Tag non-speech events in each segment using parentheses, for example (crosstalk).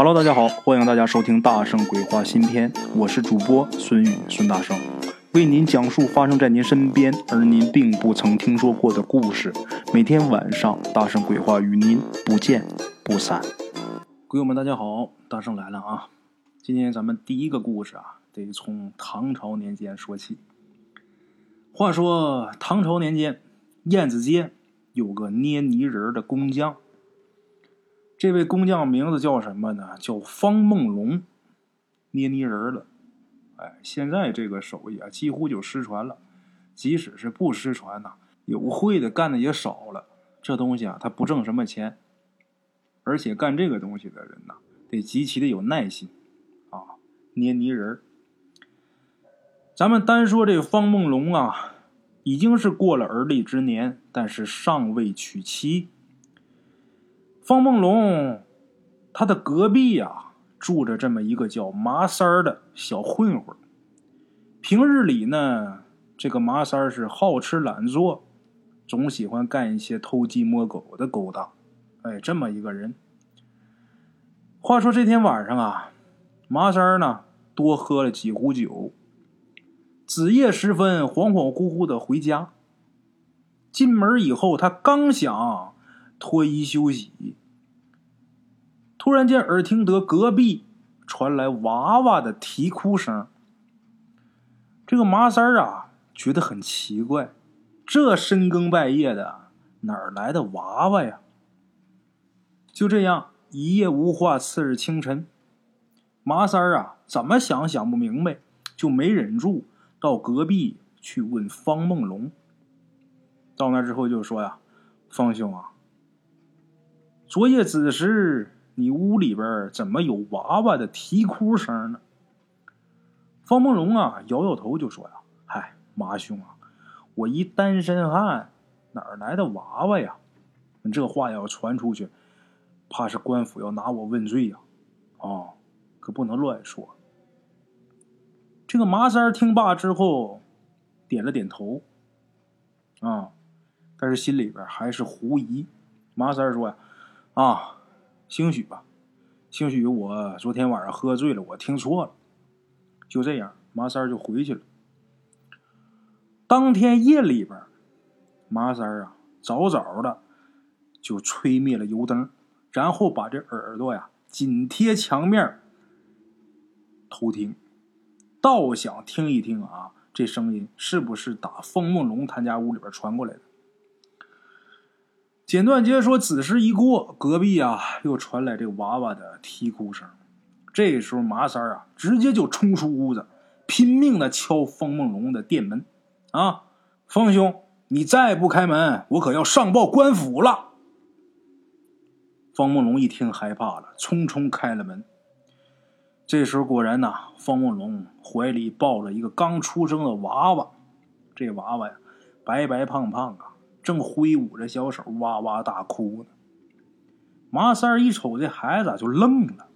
Hello，大家好，欢迎大家收听《大圣鬼话》新篇，我是主播孙宇，孙大圣为您讲述发生在您身边而您并不曾听说过的故事。每天晚上，《大圣鬼话》与您不见不散。鬼友们，大家好，大圣来了啊！今天咱们第一个故事啊，得从唐朝年间说起。话说唐朝年间，燕子街有个捏泥人的工匠。这位工匠名字叫什么呢？叫方梦龙，捏泥人了。哎，现在这个手艺啊，几乎就失传了。即使是不失传呐，有会的干的也少了。这东西啊，他不挣什么钱，而且干这个东西的人呐，得极其的有耐心啊。捏泥人咱们单说这方梦龙啊，已经是过了而立之年，但是尚未娶妻。方梦龙，他的隔壁呀住着这么一个叫麻三儿的小混混。平日里呢，这个麻三儿是好吃懒做，总喜欢干一些偷鸡摸狗的勾当。哎，这么一个人。话说这天晚上啊，麻三儿呢多喝了几壶酒，子夜时分恍恍惚惚的回家。进门以后，他刚想脱衣休息。突然间，耳听得隔壁传来娃娃的啼哭声。这个麻三儿啊，觉得很奇怪，这深更半夜的，哪儿来的娃娃呀？就这样，一夜无话。次日清晨，麻三儿啊，怎么想想不明白，就没忍住到隔壁去问方梦龙。到那之后就说呀：“方兄啊，昨夜子时。”你屋里边怎么有娃娃的啼哭声呢？方梦龙啊，摇摇头就说呀：“嗨，马兄啊，我一单身汉，哪来的娃娃呀？你这话要传出去，怕是官府要拿我问罪呀！哦，可不能乱说。”这个麻三听罢之后，点了点头，啊，但是心里边还是狐疑。麻三说呀：“。”啊兴许吧，兴许我昨天晚上喝醉了，我听错了。就这样，麻三就回去了。当天夜里边，麻三啊早早的就吹灭了油灯，然后把这耳朵呀紧贴墙面偷听，倒想听一听啊，这声音是不是打风梦龙他家屋里边传过来的。简短截说，子时一过，隔壁啊又传来这娃娃的啼哭声。这时候，麻三儿啊直接就冲出屋子，拼命的敲方梦龙的店门。啊，方兄，你再不开门，我可要上报官府了。方梦龙一听害怕了，匆匆开了门。这时候，果然呐，方梦龙怀里抱着一个刚出生的娃娃，这娃娃呀，白白胖胖啊。正挥舞着小手，哇哇大哭呢。麻三儿一瞅这孩子咋，就愣了。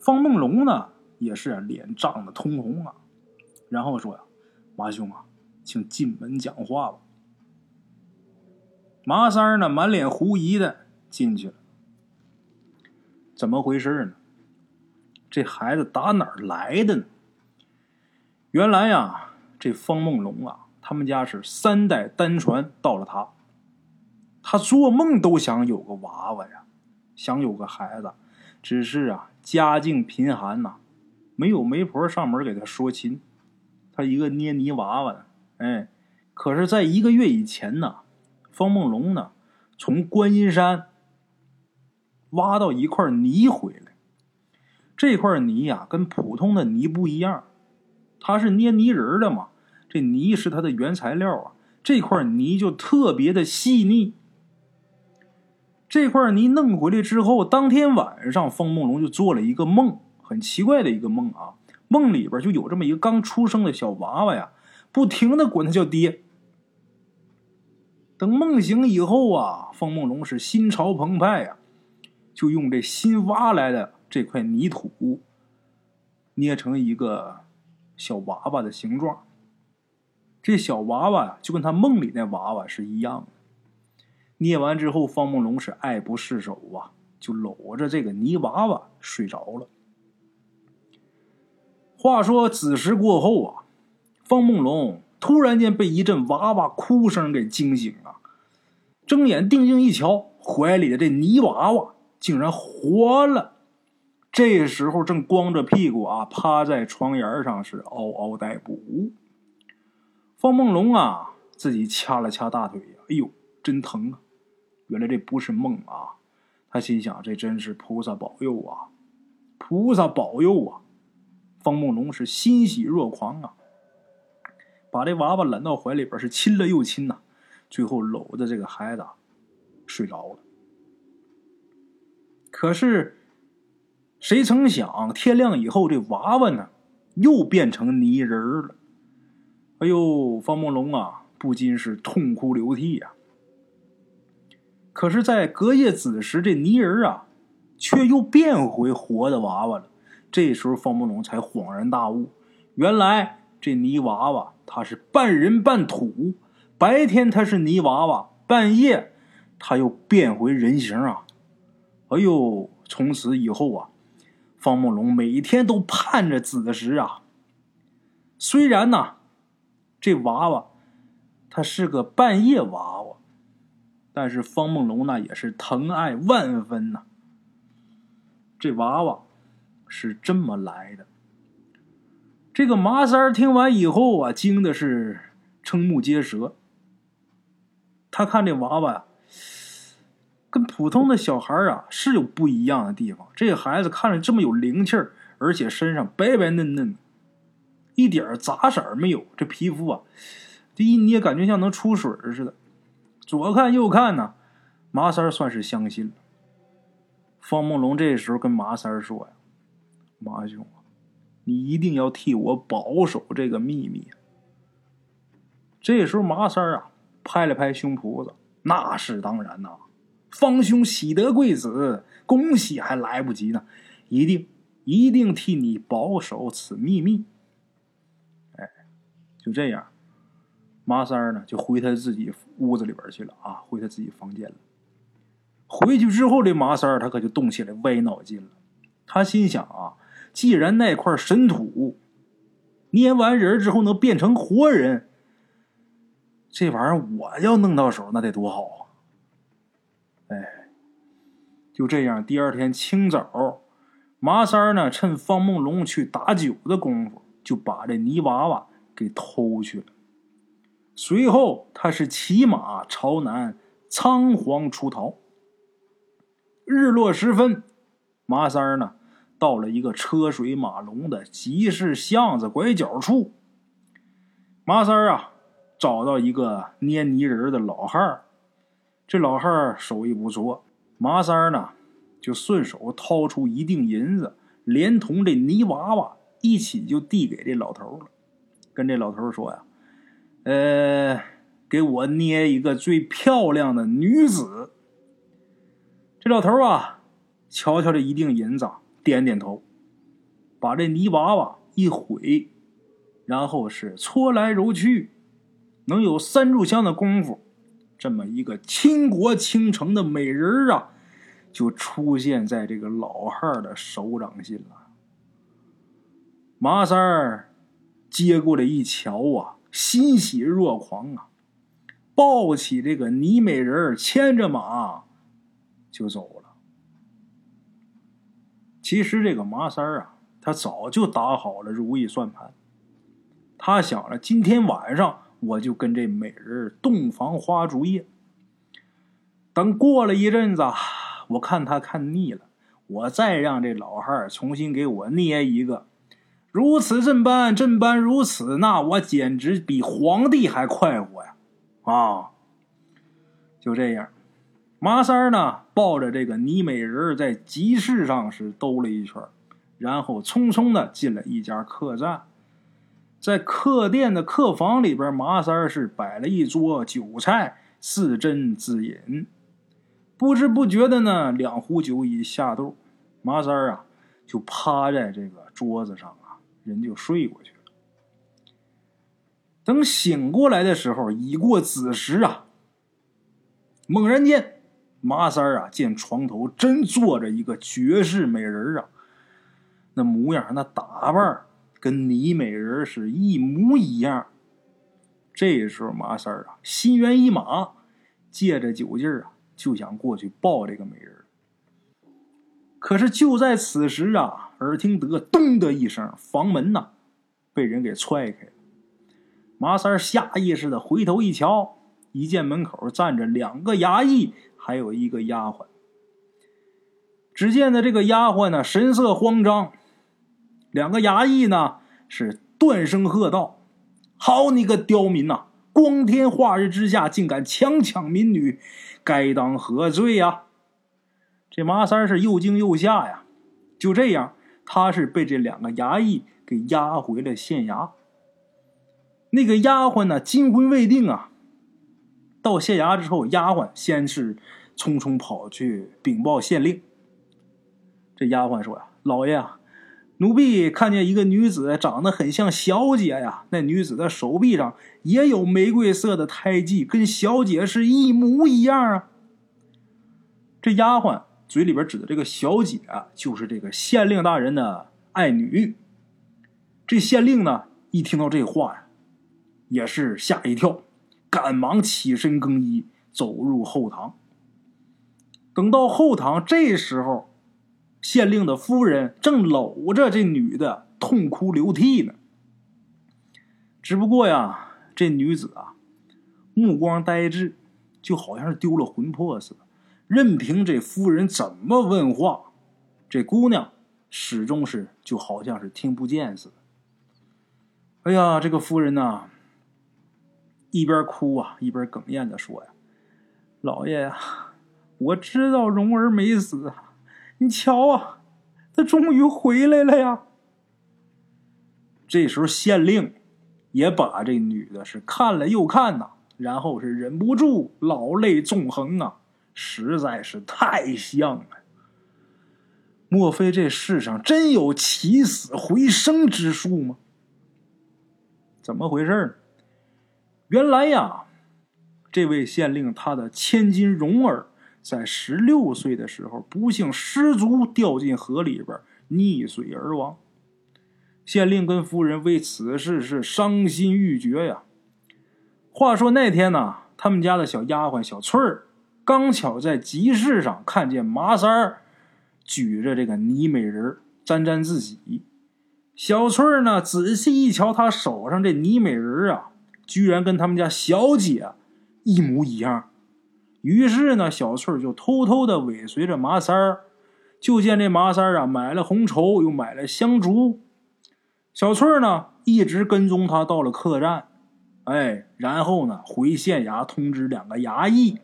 方梦龙呢，也是脸涨得通红啊，然后说：“呀，麻兄啊，请进门讲话吧。”麻三儿呢，满脸狐疑的进去了。怎么回事呢？这孩子打哪儿来的呢？原来呀，这方梦龙啊。他们家是三代单传到了他，他做梦都想有个娃娃呀，想有个孩子，只是啊家境贫寒呐，没有媒婆上门给他说亲，他一个捏泥娃娃的，哎，可是，在一个月以前呢，方梦龙呢从观音山挖到一块泥回来，这块泥呀跟普通的泥不一样，它是捏泥人的嘛。这泥是它的原材料啊，这块泥就特别的细腻。这块泥弄回来之后，当天晚上，方梦龙就做了一个梦，很奇怪的一个梦啊。梦里边就有这么一个刚出生的小娃娃呀，不停的管他叫爹。等梦醒以后啊，方梦龙是心潮澎湃呀，就用这新挖来的这块泥土，捏成一个小娃娃的形状。这小娃娃就跟他梦里那娃娃是一样的。捏完之后，方梦龙是爱不释手啊，就搂着这个泥娃娃睡着了。话说子时过后啊，方梦龙突然间被一阵娃娃哭声给惊醒了，睁眼定睛一瞧，怀里的这泥娃娃竟然活了。这时候正光着屁股啊，趴在床沿上是嗷嗷待哺。方梦龙啊，自己掐了掐大腿呀，哎呦，真疼啊！原来这不是梦啊！他心想，这真是菩萨保佑啊！菩萨保佑啊！方梦龙是欣喜若狂啊，把这娃娃揽到怀里边，是亲了又亲呐，最后搂着这个孩子睡着了。可是。谁曾想，天亮以后，这娃娃呢，又变成泥人了。哎呦，方梦龙啊，不禁是痛哭流涕呀。可是，在隔夜子时，这泥人啊，却又变回活的娃娃了。这时候，方梦龙才恍然大悟，原来这泥娃娃他是半人半土，白天他是泥娃娃，半夜他又变回人形啊。哎呦，从此以后啊。方梦龙每天都盼着子时啊。虽然呢，这娃娃他是个半夜娃娃，但是方梦龙那也是疼爱万分呐。这娃娃是这么来的。这个麻三听完以后啊，惊的是瞠目结舌。他看这娃娃呀。跟普通的小孩啊是有不一样的地方。这孩子看着这么有灵气儿，而且身上白白嫩嫩，一点杂色没有。这皮肤啊，这一捏感觉像能出水似的。左看右看呢，麻三儿算是相信了。方梦龙这时候跟麻三儿说呀：“麻兄啊，你一定要替我保守这个秘密。”这时候麻三儿啊拍了拍胸脯子：“那是当然呐。”方兄喜得贵子，恭喜还来不及呢！一定一定替你保守此秘密。就这样，麻三儿呢就回他自己屋子里边去了啊，回他自己房间了。回去之后，这麻三儿他可就动起来歪脑筋了。他心想啊，既然那块神土捏完人之后能变成活人，这玩意儿我要弄到手，那得多好啊！哎，就这样，第二天清早，麻三儿呢趁方梦龙去打酒的功夫，就把这泥娃娃给偷去了。随后，他是骑马朝南仓皇出逃。日落时分，麻三儿呢到了一个车水马龙的集市巷子拐角处，麻三儿啊找到一个捏泥人的老汉儿。这老汉儿手艺不错，麻三儿呢就顺手掏出一锭银子，连同这泥娃娃一起就递给这老头了，跟这老头说呀：“呃，给我捏一个最漂亮的女子。”这老头啊，瞧瞧这一锭银子，点点头，把这泥娃娃一毁，然后是搓来揉去，能有三炷香的功夫。这么一个倾国倾城的美人啊，就出现在这个老汉的手掌心了。麻三儿接过来一瞧啊，欣喜若狂啊，抱起这个泥美人，牵着马就走了。其实这个麻三儿啊，他早就打好了如意算盘，他想着今天晚上。我就跟这美人洞房花烛夜。等过了一阵子，我看他看腻了，我再让这老汉重新给我捏一个。如此这般，这般如此，那我简直比皇帝还快活呀！啊，就这样，麻三儿呢抱着这个泥美人在集市上是兜了一圈，然后匆匆的进了一家客栈。在客店的客房里边，麻三是摆了一桌酒菜，自斟自饮。不知不觉的呢，两壶酒已下肚，麻三儿啊就趴在这个桌子上，人就睡过去了。等醒过来的时候，已过子时啊。猛然间，麻三儿啊，见床头真坐着一个绝世美人啊，那模样、那打扮跟倪美人是一模一样。这时候，麻三儿啊，心猿意马，借着酒劲儿啊，就想过去抱这个美人。可是就在此时啊，耳听得“咚”的一声，房门呐被人给踹开了。麻三下意识的回头一瞧，一见门口站着两个衙役。还有一个丫鬟。只见的这个丫鬟呢，神色慌张；两个衙役呢，是断声喝道：“好你个刁民呐！光天化日之下，竟敢强抢民女，该当何罪呀？”这麻三是又惊又吓呀。就这样，他是被这两个衙役给押回了县衙。那个丫鬟呢，惊魂未定啊。到县衙之后，丫鬟先是匆匆跑去禀报县令。这丫鬟说：“呀，老爷啊，奴婢看见一个女子长得很像小姐呀，那女子的手臂上也有玫瑰色的胎记，跟小姐是一模一样啊。”这丫鬟嘴里边指的这个小姐，就是这个县令大人的爱女。这县令呢，一听到这话呀，也是吓一跳。赶忙起身更衣，走入后堂。等到后堂，这时候，县令的夫人正搂着这女的痛哭流涕呢。只不过呀，这女子啊，目光呆滞，就好像是丢了魂魄似的。任凭这夫人怎么问话，这姑娘始终是就好像是听不见似的。哎呀，这个夫人呐！一边哭啊，一边哽咽的说：“呀，老爷呀，我知道蓉儿没死，你瞧啊，他终于回来了呀。”这时候县令也把这女的是看了又看呐，然后是忍不住老泪纵横啊，实在是太像了。莫非这世上真有起死回生之术吗？怎么回事呢？原来呀，这位县令他的千金蓉儿在十六岁的时候不幸失足掉进河里边溺水而亡。县令跟夫人为此事是伤心欲绝呀。话说那天呢，他们家的小丫鬟小翠儿刚巧在集市上看见麻三儿举着这个泥美人沾沾自喜。小翠儿呢仔细一瞧，他手上这泥美人啊。居然跟他们家小姐一模一样，于是呢，小翠就偷偷的尾随着麻三儿。就见这麻三儿啊，买了红绸，又买了香烛。小翠呢，一直跟踪他到了客栈，哎，然后呢，回县衙通知两个衙役。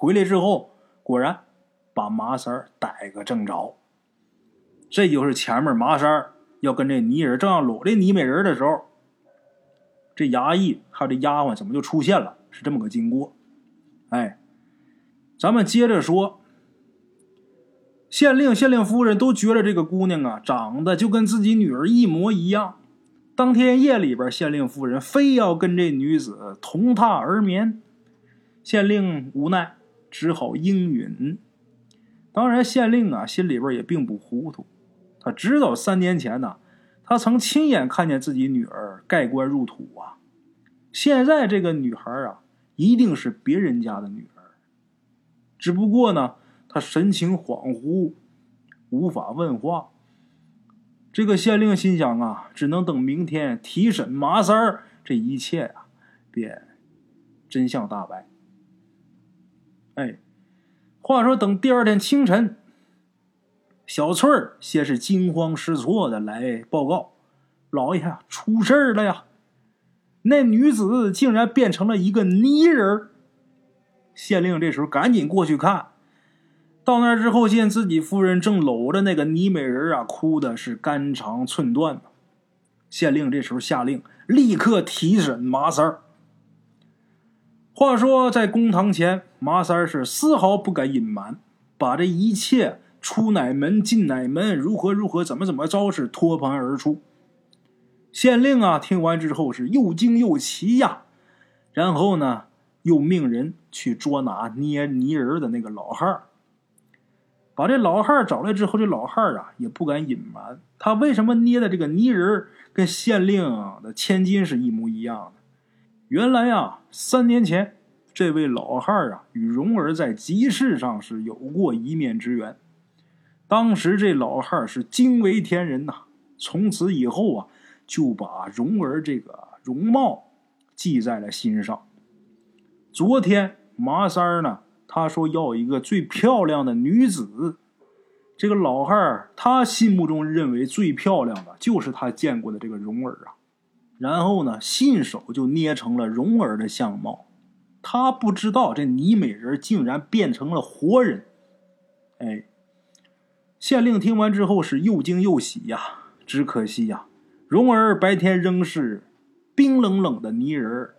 回来之后，果然把麻三儿逮个正着。这就是前面麻三儿要跟这泥人正要搂这泥美人的时候。这衙役还有这丫鬟怎么就出现了？是这么个经过。哎，咱们接着说，县令、县令夫人都觉得这个姑娘啊，长得就跟自己女儿一模一样。当天夜里边，县令夫人非要跟这女子同榻而眠，县令无奈，只好应允。当然，县令啊，心里边也并不糊涂，他知道三年前呢。他曾亲眼看见自己女儿盖棺入土啊！现在这个女孩啊，一定是别人家的女儿。只不过呢，他神情恍惚，无法问话。这个县令心想啊，只能等明天提审麻三儿，这一切啊，便真相大白。哎，话说等第二天清晨。小翠儿先是惊慌失措的来报告：“老爷，出事儿了呀！那女子竟然变成了一个泥人。”县令这时候赶紧过去看，到那之后见自己夫人正搂着那个泥美人啊，哭的是肝肠寸断县令这时候下令立刻提审麻三儿。话说在公堂前，麻三是丝毫不敢隐瞒，把这一切。出哪门进哪门，如何如何，怎么怎么着，是托盘而出。县令啊，听完之后是又惊又奇呀。然后呢，又命人去捉拿捏泥人的那个老汉儿。把这老汉儿找来之后，这老汉儿啊也不敢隐瞒，他为什么捏的这个泥人跟县令的千金是一模一样的。原来呀，三年前这位老汉啊与蓉儿在集市上是有过一面之缘。当时这老汉是惊为天人呐，从此以后啊就把蓉儿这个容貌记在了心上。昨天麻三儿呢。他说要一个最漂亮的女子，这个老汉他心目中认为最漂亮的就是他见过的这个蓉儿啊，然后呢，信手就捏成了蓉儿的相貌。他不知道这倪美人竟然变成了活人。哎，县令听完之后是又惊又喜呀，只可惜呀，蓉儿白天仍是冰冷冷的泥人儿。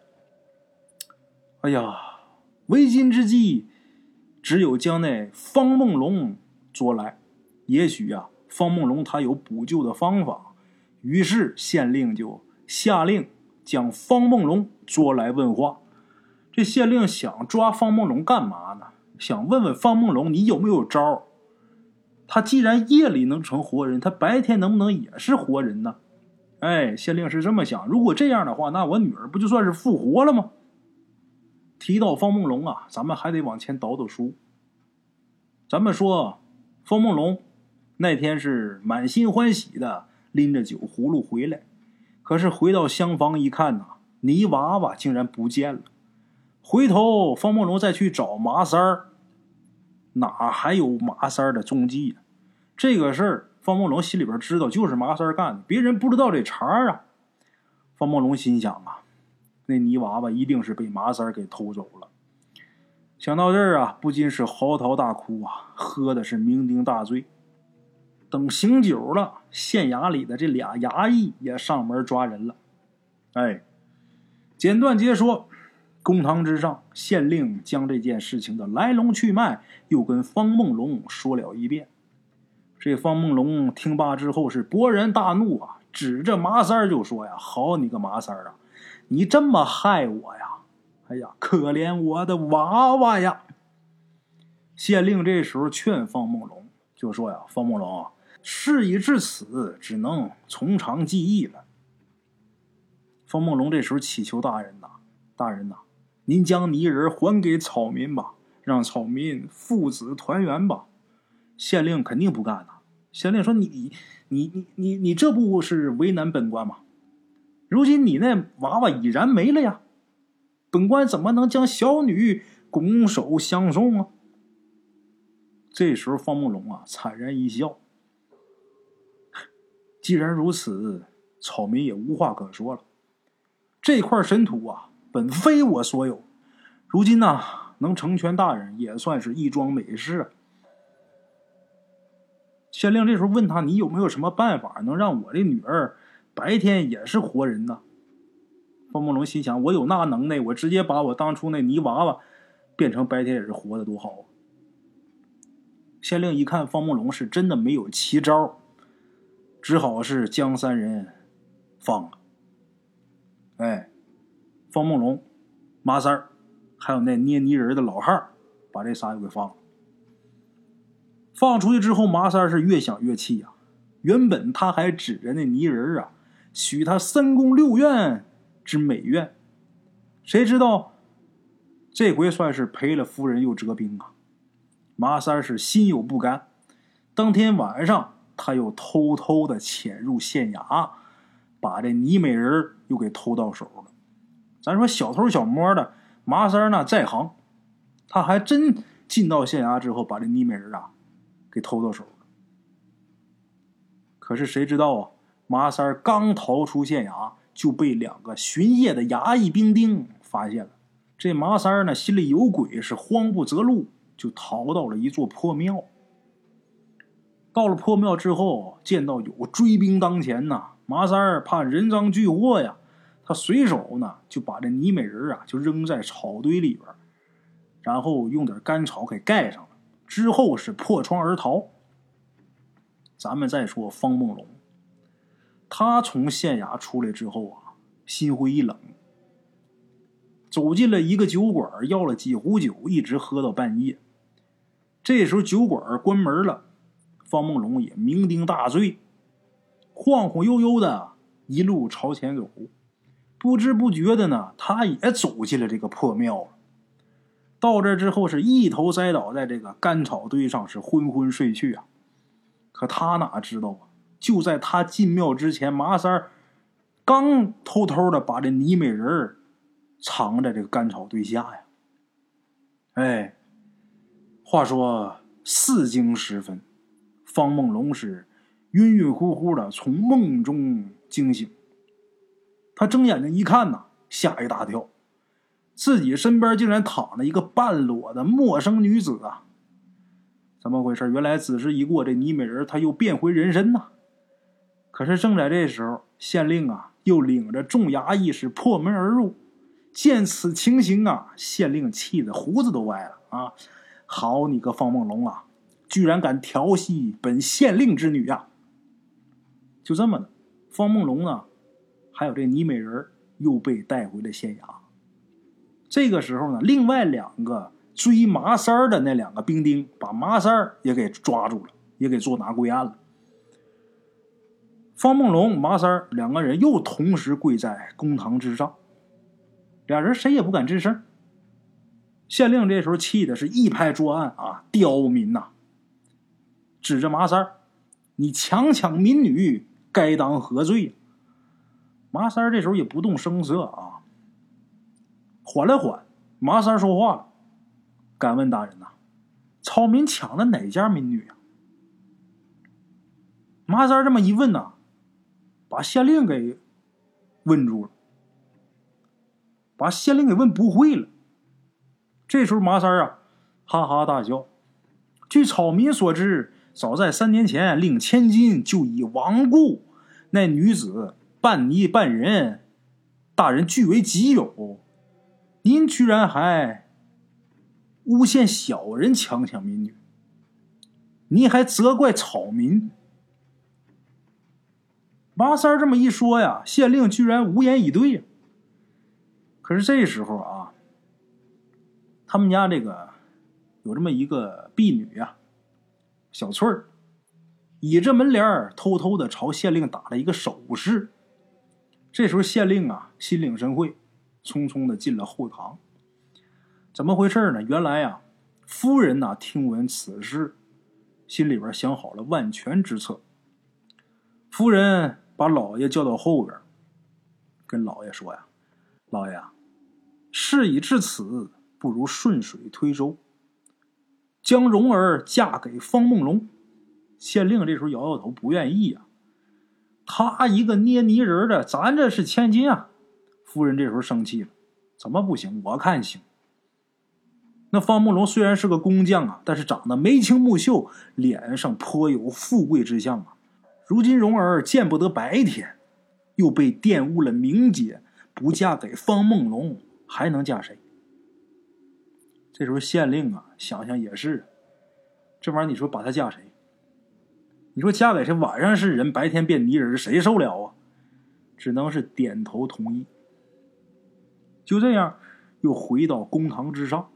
哎呀，为今之计。只有将那方梦龙捉来，也许呀，方梦龙他有补救的方法。于是县令就下令将方梦龙捉来问话。这县令想抓方梦龙干嘛呢？想问问方梦龙，你有没有招？他既然夜里能成活人，他白天能不能也是活人呢？哎，县令是这么想。如果这样的话，那我女儿不就算是复活了吗？提到方梦龙啊，咱们还得往前倒倒书。咱们说，方梦龙那天是满心欢喜的拎着酒葫芦回来，可是回到厢房一看呐，泥娃娃竟然不见了。回头方梦龙再去找麻三儿，哪还有麻三儿的踪迹呢？这个事儿，方梦龙心里边知道，就是麻三儿干的，别人不知道这茬儿啊。方梦龙心想啊。那泥娃娃一定是被麻三儿给偷走了。想到这儿啊，不禁是嚎啕大哭啊，喝的是酩酊大醉。等醒酒了，县衙里的这俩衙役也上门抓人了。哎，简短截说，公堂之上，县令将这件事情的来龙去脉又跟方梦龙说了一遍。这方梦龙听罢之后是勃然大怒啊，指着麻三就说呀：“好你个麻三啊！”你这么害我呀！哎呀，可怜我的娃娃呀！县令这时候劝方梦龙，就说呀：“方梦龙，事已至此，只能从长计议了。”方梦龙这时候祈求大人呐：“大人呐，您将泥人还给草民吧，让草民父子团圆吧。”县令肯定不干呐！县令说：“你、你、你、你、你这不是为难本官吗？”如今你那娃娃已然没了呀，本官怎么能将小女拱手相送啊？这时候，方梦龙啊惨然一笑。既然如此，草民也无话可说了。这块神土啊，本非我所有，如今呢，能成全大人，也算是一桩美事。县令这时候问他：“你有没有什么办法，能让我的女儿？”白天也是活人呢！方梦龙心想：我有那能耐，我直接把我当初那泥娃娃变成白天也是活的，多好！县令一看方梦龙是真的没有奇招，只好是将三人放了。哎，方梦龙、麻三儿，还有那捏泥人的老汉儿，把这仨又给放了。放出去之后，麻三儿是越想越气呀。原本他还指着那泥人啊。许他三宫六院之美愿，谁知道这回算是赔了夫人又折兵啊！麻三是心有不甘。当天晚上，他又偷偷的潜入县衙，把这倪美人又给偷到手了。咱说小偷小摸的，麻三呢在行，他还真进到县衙之后，把这倪美人啊给偷到手了。可是谁知道啊？麻三刚逃出县衙，就被两个巡夜的衙役兵丁发现了。这麻三呢，心里有鬼，是慌不择路，就逃到了一座破庙。到了破庙之后，见到有追兵当前呐，麻三儿怕人赃俱获呀，他随手呢就把这泥美人啊就扔在草堆里边，然后用点干草给盖上了，之后是破窗而逃。咱们再说方梦龙。他从县衙出来之后啊，心灰意冷。走进了一个酒馆，要了几壶酒，一直喝到半夜。这时候酒馆关门了，方梦龙也酩酊大醉，晃晃悠悠的一路朝前走，不知不觉的呢，他也走进了这个破庙了。到这之后，是一头栽倒在这个干草堆上，是昏昏睡去啊。可他哪知道啊，就在他进庙之前，麻三儿刚偷偷的把这泥美人藏在这个干草堆下呀。哎，话说四更时分，方梦龙是晕晕乎乎的从梦中惊醒。他睁眼睛一看呐，吓一大跳，自己身边竟然躺着一个半裸的陌生女子啊！怎么回事？原来子时一过，这倪美人她又变回人身呐。可是正在这时候，县令啊又领着众衙役是破门而入。见此情形啊，县令气得胡子都歪了啊！好你个方梦龙啊，居然敢调戏本县令之女呀！就这么的，方梦龙呢，还有这倪美人又被带回了县衙。这个时候呢，另外两个追麻三儿的那两个兵丁把麻三儿也给抓住了，也给捉拿归案了。方梦龙、麻三儿两个人又同时跪在公堂之上。俩人谁也不敢吱声。县令这时候气的是一拍桌案啊，刁民呐！指着麻三儿：“你强抢民女，该当何罪？”麻三儿这时候也不动声色啊，缓了缓，麻三儿说话了：“敢问大人呐，草民抢了哪家民女啊？”麻三儿这么一问呐，把县令给问住了。把县令给问不会了。这时候麻三儿啊，哈哈大笑。据草民所知，早在三年前，令千金就已亡故。那女子半泥半人，大人据为己有。您居然还诬陷小人强抢民女，您还责怪草民。麻三这么一说呀，县令居然无言以对。可是这时候啊，他们家这个有这么一个婢女呀，小翠儿，倚着门帘偷偷的朝县令打了一个手势。这时候县令啊，心领神会，匆匆的进了后堂。怎么回事呢？原来啊，夫人呐，听闻此事，心里边想好了万全之策。夫人把老爷叫到后边，跟老爷说呀：“老爷。”事已至此，不如顺水推舟，将蓉儿嫁给方梦龙。县令这时候摇摇头，不愿意呀。他一个捏泥人的，咱这是千金啊！夫人这时候生气了，怎么不行？我看行。那方梦龙虽然是个工匠啊，但是长得眉清目秀，脸上颇有富贵之相啊。如今蓉儿见不得白天，又被玷污了名节，不嫁给方梦龙。还能嫁谁？这时候县令啊，想想也是，这玩意儿你说把她嫁谁？你说嫁给谁？晚上是人，白天变泥人，谁受了啊？只能是点头同意。就这样，又回到公堂之上。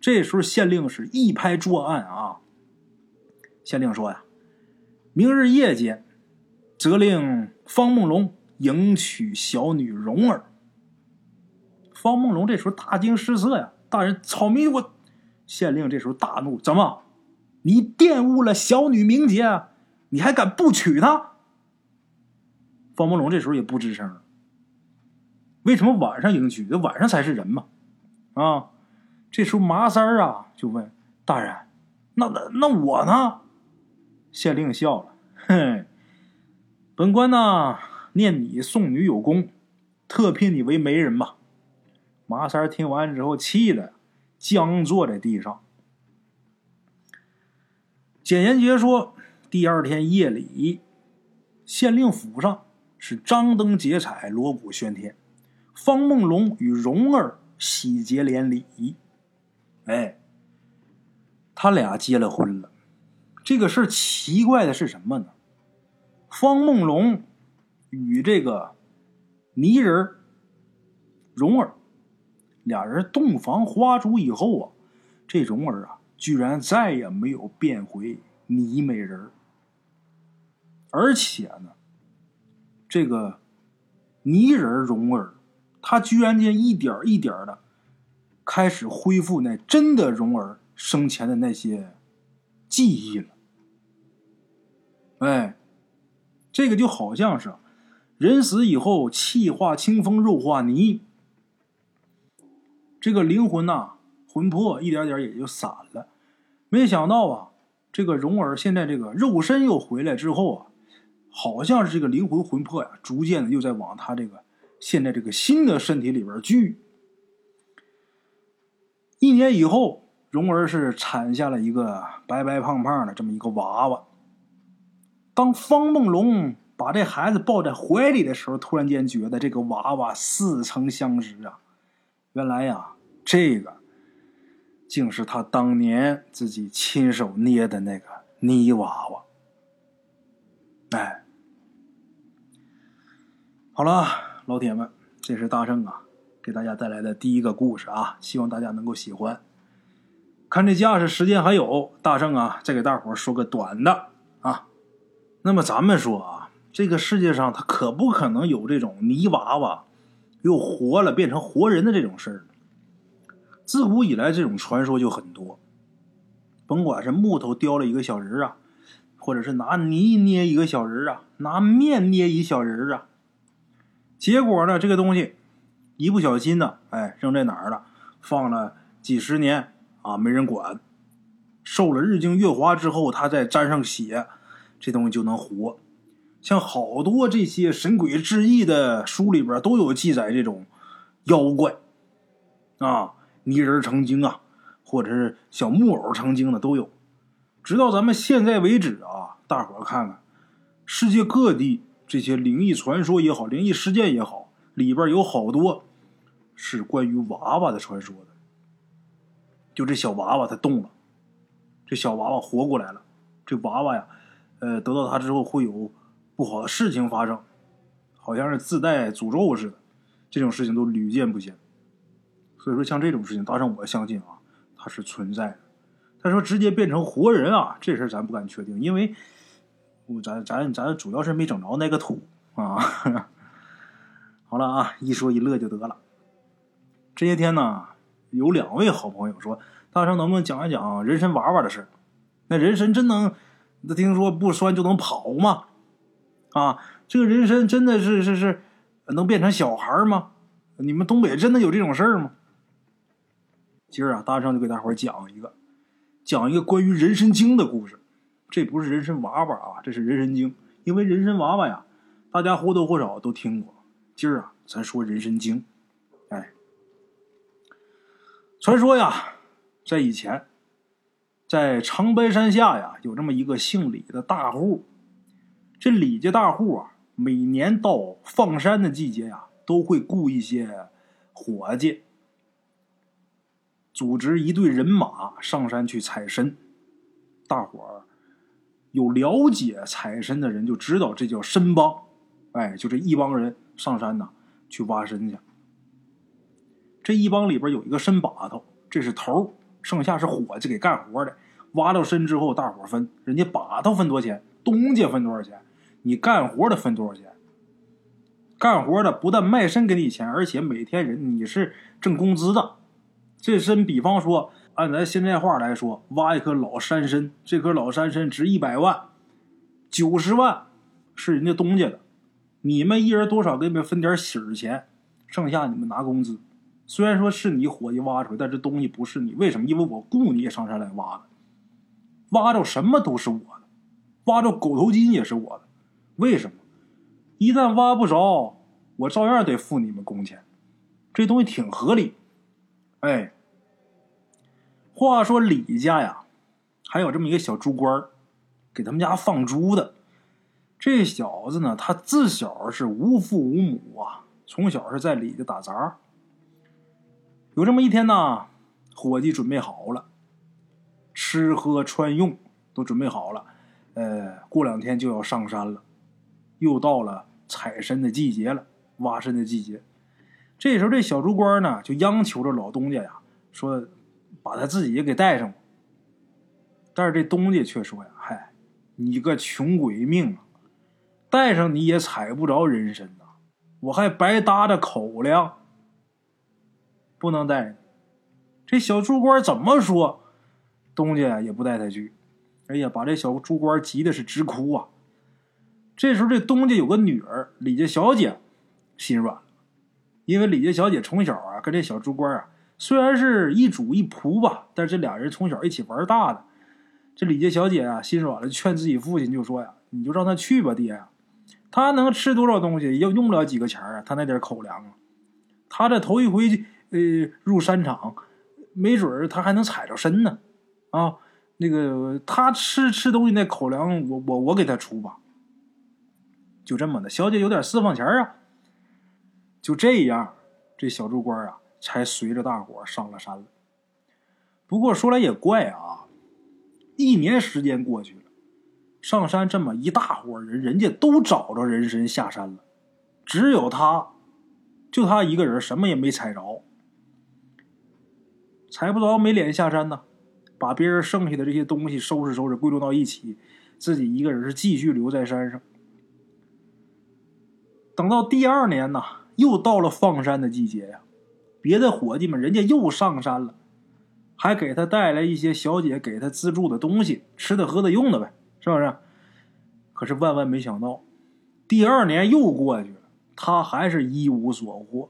这时候县令是一拍桌案啊，县令说呀：“明日夜间，责令方梦龙迎娶小女蓉儿。”方梦龙这时候大惊失色呀！大人，草民我……县令这时候大怒：“怎么，你玷污了小女名节？你还敢不娶她？”方伯龙这时候也不吱声。为什么晚上迎娶？晚上才是人嘛！啊！这时候麻三儿啊就问大人：“那那那我呢？”县令笑了：“哼，本官呢念你送女有功，特聘你为媒人吧。”马三听完之后，气的僵坐在地上。简言杰说：“第二天夜里，县令府上是张灯结彩，锣鼓喧天。方梦龙与蓉儿喜结连理。哎，他俩结了婚了。这个事儿奇怪的是什么呢？方梦龙与这个泥人蓉儿。俩人洞房花烛以后啊，这蓉儿啊，居然再也没有变回倪美人而且呢，这个泥人蓉儿，她居然间一点一点的开始恢复那真的蓉儿生前的那些记忆了。哎，这个就好像是人死以后，气化清风，肉化泥。这个灵魂呐，魂魄一点点也就散了。没想到啊，这个蓉儿现在这个肉身又回来之后啊，好像是这个灵魂魂魄呀，逐渐的又在往他这个现在这个新的身体里边聚。一年以后，蓉儿是产下了一个白白胖胖的这么一个娃娃。当方梦龙把这孩子抱在怀里的时候，突然间觉得这个娃娃似曾相识啊。原来呀，这个竟是他当年自己亲手捏的那个泥娃娃。哎，好了，老铁们，这是大圣啊给大家带来的第一个故事啊，希望大家能够喜欢。看这架势，时间还有，大圣啊再给大伙说个短的啊。那么咱们说啊，这个世界上它可不可能有这种泥娃娃？又活了，变成活人的这种事儿，自古以来这种传说就很多。甭管是木头雕了一个小人啊，或者是拿泥捏一个小人啊，拿面捏一小人啊，结果呢，这个东西一不小心呢，哎，扔在哪儿了？放了几十年啊，没人管。受了日精月华之后，它再沾上血，这东西就能活。像好多这些神鬼志异的书里边都有记载，这种妖怪啊，泥人成精啊，或者是小木偶成精的都有。直到咱们现在为止啊，大伙看看世界各地这些灵异传说也好，灵异事件也好，里边有好多是关于娃娃的传说的。就这小娃娃它动了，这小娃娃活过来了，这娃娃呀，呃，得到它之后会有。不好的事情发生，好像是自带诅咒似的，这种事情都屡见不鲜。所以说，像这种事情，大圣我相信啊，它是存在的。他说直接变成活人啊，这事咱不敢确定，因为咱咱咱主要是没整着那个土啊。(laughs) 好了啊，一说一乐就得了。这些天呢，有两位好朋友说，大圣能不能讲一讲人参娃娃的事那人参真能，那听说不拴就能跑吗？啊，这个人参真的是是是能变成小孩吗？你们东北真的有这种事儿吗？今儿啊，大圣就给大伙讲一个，讲一个关于人参精的故事。这不是人参娃娃啊，这是人参精。因为人参娃娃呀，大家或多或少都听过。今儿啊，咱说人参精。哎，传说呀，在以前，在长白山下呀，有这么一个姓李的大户。这李家大户啊，每年到放山的季节呀，都会雇一些伙计，组织一队人马上山去采参。大伙儿有了解采参的人就知道，这叫参帮。哎，就这一帮人上山呐，去挖参去。这一帮里边有一个参把头，这是头剩下是伙计给干活的。挖到参之后，大伙分，人家把头分多少钱，东家分多少钱。你干活的分多少钱？干活的不但卖身给你钱，而且每天人你是挣工资的。这身，比方说按咱现在话来说，挖一颗老山参，这颗老山参值一百万，九十万是人家东家的，你们一人多少给你们分点喜儿钱，剩下你们拿工资。虽然说是你伙计挖出来，但这东西不是你，为什么？因为我雇你上山来挖的，挖着什么都是我的，挖着狗头金也是我的。为什么？一旦挖不着，我照样得付你们工钱。这东西挺合理。哎，话说李家呀，还有这么一个小猪官给他们家放猪的。这小子呢，他自小是无父无母啊，从小是在李家打杂。有这么一天呢，伙计准备好了，吃喝穿用都准备好了，呃，过两天就要上山了。又到了采参的季节了，挖参的季节。这时候，这小猪官呢就央求着老东家呀，说把他自己也给带上。但是这东家却说呀：“嗨，你个穷鬼命啊，带上你也采不着人参呐，我还白搭着口粮，不能带。”这小猪官怎么说，东家也不带他去。哎呀，把这小猪官急的是直哭啊！这时候，这东家有个女儿李家小姐，心软了。因为李家小姐从小啊跟这小猪官啊虽然是一主一仆吧，但这俩人从小一起玩大的。这李家小姐啊心软了，劝自己父亲就说呀：“你就让他去吧，爹呀，他能吃多少东西，要用不了几个钱啊，他那点口粮啊，他这头一回呃入山场，没准他还能踩着身呢。啊，那个他吃吃东西那口粮，我我我给他出吧。就这么的，小姐有点私房钱啊。”就这样，这小猪官啊，才随着大伙上了山了。不过说来也怪啊，一年时间过去了，上山这么一大伙人，人家都找着人参下山了，只有他，就他一个人什么也没采着，采不着没脸下山呢。把别人剩下的这些东西收拾收拾，归拢到一起，自己一个人是继续留在山上。等到第二年呢。又到了放山的季节呀，别的伙计们人家又上山了，还给他带来一些小姐给他资助的东西，吃的、喝的、用的呗，是不是？可是万万没想到，第二年又过去了，他还是一无所获。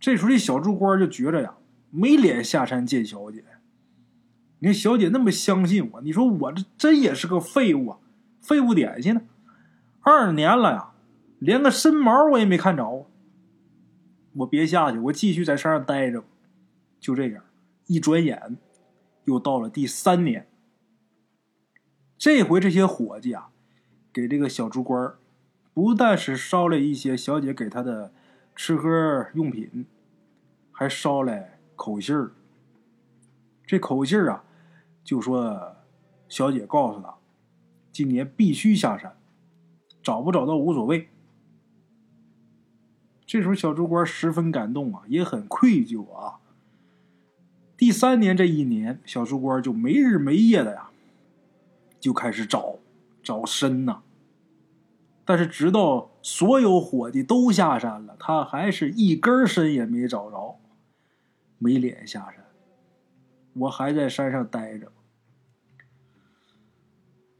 这时候这小猪官就觉着呀，没脸下山见小姐。你看小姐那么相信我，你说我这真也是个废物啊，废物点心呢，二年了呀。连个身毛我也没看着，我别下去，我继续在山上待着。就这样，一转眼又到了第三年。这回这些伙计啊，给这个小猪官不但是捎了一些小姐给他的吃喝用品，还捎来口信儿。这口信儿啊，就说小姐告诉他，今年必须下山，找不找到无所谓。这时候，小猪官十分感动啊，也很愧疚啊。第三年这一年，小猪官就没日没夜的呀，就开始找找参呐。但是，直到所有伙计都下山了，他还是一根参也没找着，没脸下山。我还在山上待着。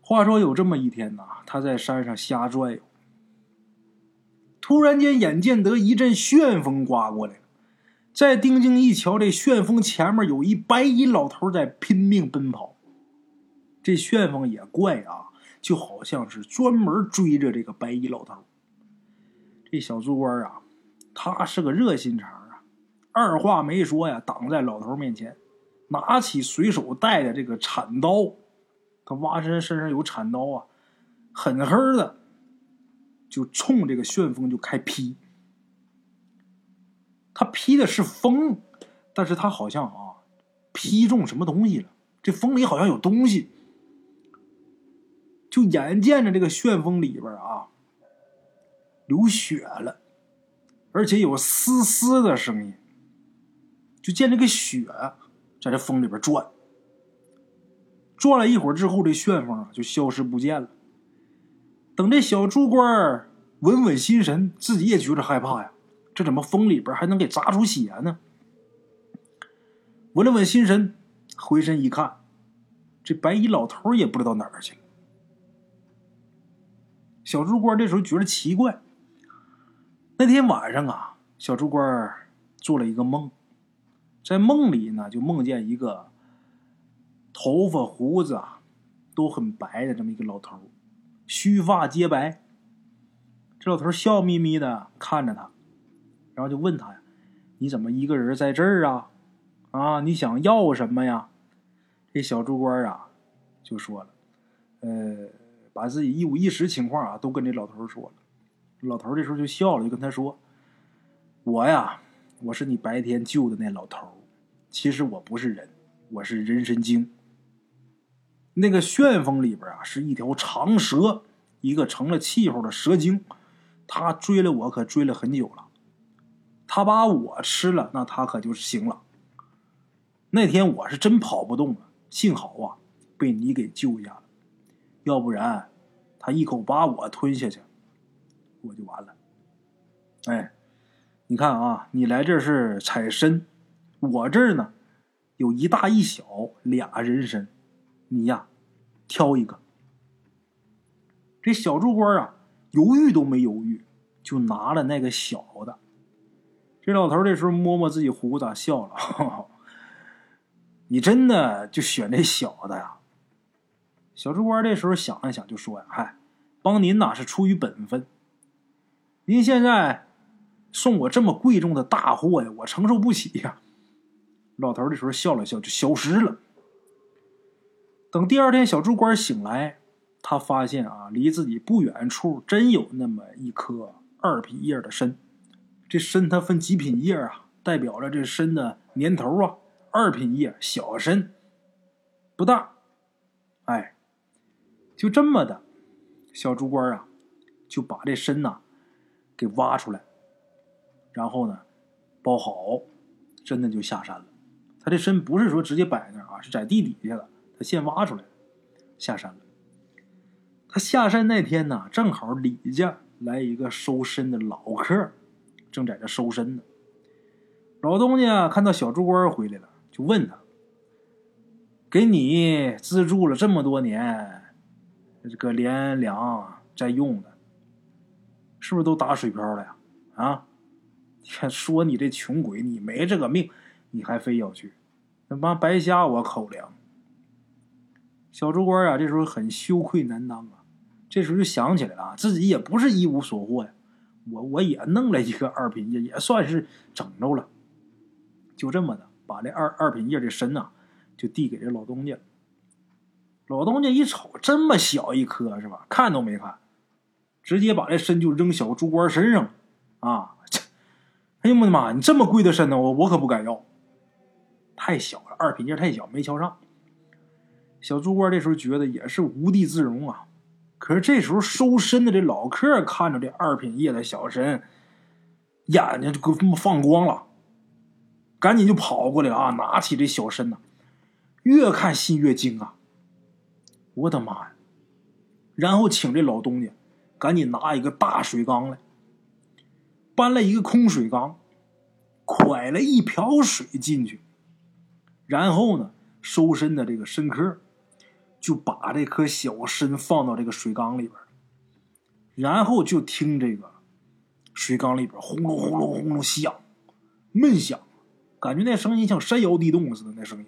话说有这么一天呐，他在山上瞎转悠。突然间，眼见得一阵旋风刮过来再定睛一瞧，这旋风前面有一白衣老头在拼命奔跑。这旋风也怪啊，就好像是专门追着这个白衣老头。这小猪官啊，他是个热心肠啊，二话没说呀，挡在老头面前，拿起随手带的这个铲刀，他挖身身上有铲刀啊，狠狠的。就冲这个旋风就开劈，他劈的是风，但是他好像啊劈中什么东西了，这风里好像有东西，就眼见着这个旋风里边啊流血了，而且有嘶嘶的声音，就见这个血在这风里边转，转了一会儿之后，这旋风啊就消失不见了。等这小猪官儿稳稳心神，自己也觉着害怕呀。这怎么风里边还能给砸出血呢？稳了稳心神，回身一看，这白衣老头也不知道哪儿去了。小猪官这时候觉得奇怪。那天晚上啊，小猪官做了一个梦，在梦里呢，就梦见一个头发胡子啊都很白的这么一个老头。须发皆白，这老头笑眯眯的看着他，然后就问他呀：“你怎么一个人在这儿啊？啊，你想要什么呀？”这小猪官啊就说了：“呃，把自己一五一十情况啊都跟这老头说了。”老头这时候就笑了，就跟他说：“我呀，我是你白天救的那老头，其实我不是人，我是人参精。”那个旋风里边啊，是一条长蛇，一个成了气候的蛇精，他追了我可追了很久了。他把我吃了，那他可就行了。那天我是真跑不动了，幸好啊，被你给救下了，要不然他一口把我吞下去，我就完了。哎，你看啊，你来这是采参，我这儿呢有一大一小俩人参，你呀挑一个。这小猪官啊，犹豫都没犹豫，就拿了那个小的。这老头这时候摸摸自己胡子，笑了：“ (laughs) 你真的就选这小的呀？”小猪官这时候想了想，就说：“呀，嗨，帮您呐是出于本分？您现在送我这么贵重的大货呀，我承受不起呀。”老头这时候笑了笑，就消失了。等第二天，小猪官醒来。他发现啊，离自己不远处真有那么一颗二品叶的参。这参它分几品叶啊，代表着这参的年头啊。二品叶小参不大，哎，就这么的，小猪官啊，就把这参呐给挖出来，然后呢包好，真的就下山了。他这参不是说直接摆那啊，是在地底下的，他先挖出来，下山了。他下山那天呢，正好李家来一个收参的老客，正在这收参呢。老东家看到小猪官回来了，就问他：“给你资助了这么多年，这个连粮在用的，是不是都打水漂了呀？啊？(laughs) 说你这穷鬼，你没这个命，你还非要去，他妈白瞎我口粮。”小猪官啊，这时候很羞愧难当啊。这时候就想起来了，自己也不是一无所获呀，我我也弄了一个二品叶，也算是整着了。就这么的，把这二二品叶的参呐，就递给这老东家。老东家一瞅，这么小一颗是吧？看都没看，直接把这参就扔小猪官身上了。啊，哎呀我的妈！你这么贵的参呢，我我可不敢要。太小了，二品叶太小，没瞧上。小猪官这时候觉得也是无地自容啊。可是这时候收参的这老客看着这二品叶的小参，眼睛就给放光了，赶紧就跑过来啊！拿起这小参呐，越看心越惊啊！我的妈呀！然后请这老东家赶紧拿一个大水缸来，搬了一个空水缸，蒯了一瓢水进去，然后呢，收参的这个参客。就把这颗小参放到这个水缸里边，然后就听这个水缸里边轰隆轰隆轰隆响，闷响，感觉那声音像山摇地动似的那声音。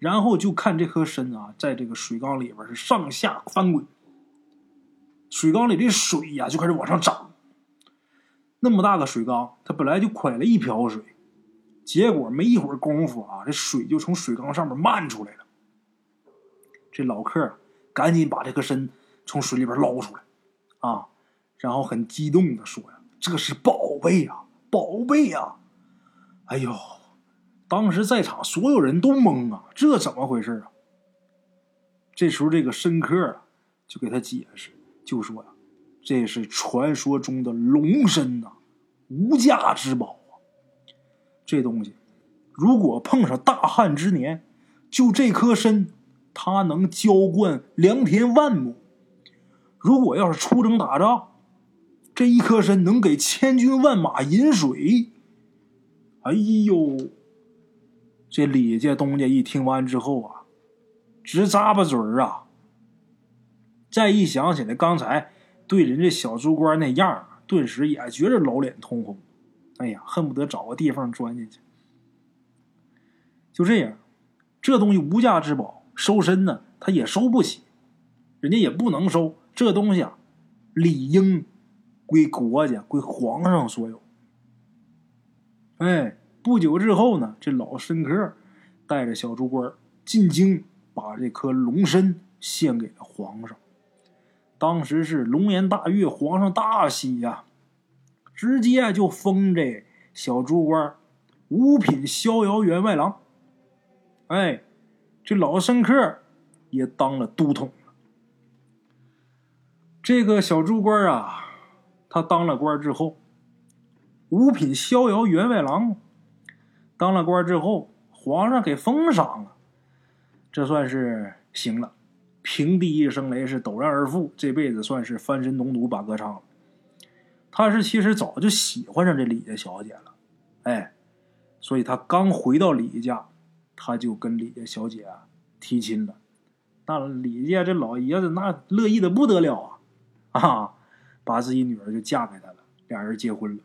然后就看这颗参啊，在这个水缸里边是上下翻滚，水缸里的水呀就开始往上涨。那么大个水缸，它本来就蒯了一瓢水，结果没一会儿功夫啊，这水就从水缸上面漫出来了。这老客赶紧把这颗参从水里边捞出来，啊，然后很激动的说呀：“这是宝贝呀，宝贝呀！”哎呦，当时在场所有人都懵啊，这怎么回事啊？这时候这个参客就给他解释，就说呀：“这是传说中的龙参呐，无价之宝啊！这东西如果碰上大旱之年，就这颗参。”他能浇灌良田万亩，如果要是出征打仗，这一颗参能给千军万马饮水。哎呦，这李家东家一听完之后啊，直咂巴嘴儿啊。再一想起来刚才对人家小猪官那样，顿时也觉着老脸通红。哎呀，恨不得找个地方钻进去。就这样，这东西无价之宝。收身呢，他也收不起，人家也不能收这东西啊，理应归国家、归皇上所有。哎，不久之后呢，这老申客带着小猪官进京，把这颗龙参献给了皇上。当时是龙颜大悦，皇上大喜呀，直接就封这小猪官五品逍遥员外郎。哎。这老申客也当了都统。这个小猪官啊，他当了官之后，五品逍遥员外郎。当了官之后，皇上给封赏了，这算是行了。平地一声雷是陡然而富，这辈子算是翻身农奴把歌唱了。他是其实早就喜欢上这李家小姐了，哎，所以他刚回到李家，他就跟李家小姐啊提亲了。那李家这老爷子那乐意的不得了啊，啊，把自己女儿就嫁给他了，俩人结婚了。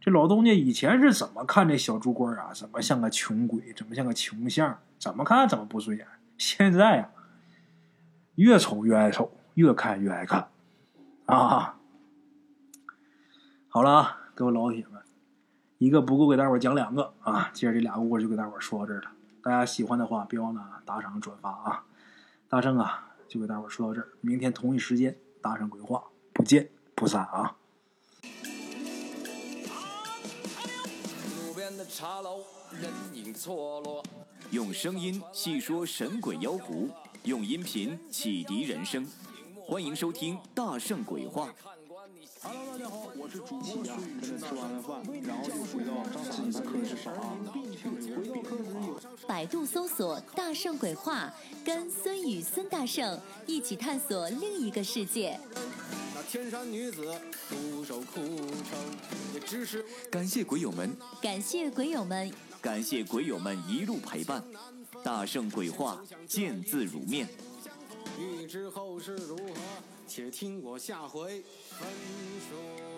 这老东家以前是怎么看这小猪官啊？怎么像个穷鬼？怎么像个穷相？怎么看怎么不顺眼。现在呀，越瞅越爱瞅，越看越爱看，啊！好了啊，各位老铁们，一个不够给大伙讲两个啊！今儿这俩故事就给大伙说到这儿了。大家喜欢的话，别忘了打赏转发啊！大圣啊，就给大伙说到这儿，明天同一时间，大圣鬼话不见不散啊！茶楼，人影错落。用声音细说神鬼妖狐，用音频启迪人生。欢迎收听《大圣鬼话》。Hello，大家好，我是主播孙宇。现在吃完了饭，然后就回到自己的课室上啊。百度搜索“大圣鬼话”，跟孙宇、孙大圣一起探索另一个世界。那天山女子独守空城，也只是感谢鬼友们，感谢鬼友们，感谢鬼友们一路陪伴。大圣鬼话，见字如面。欲知后事如何，且听我下回分说。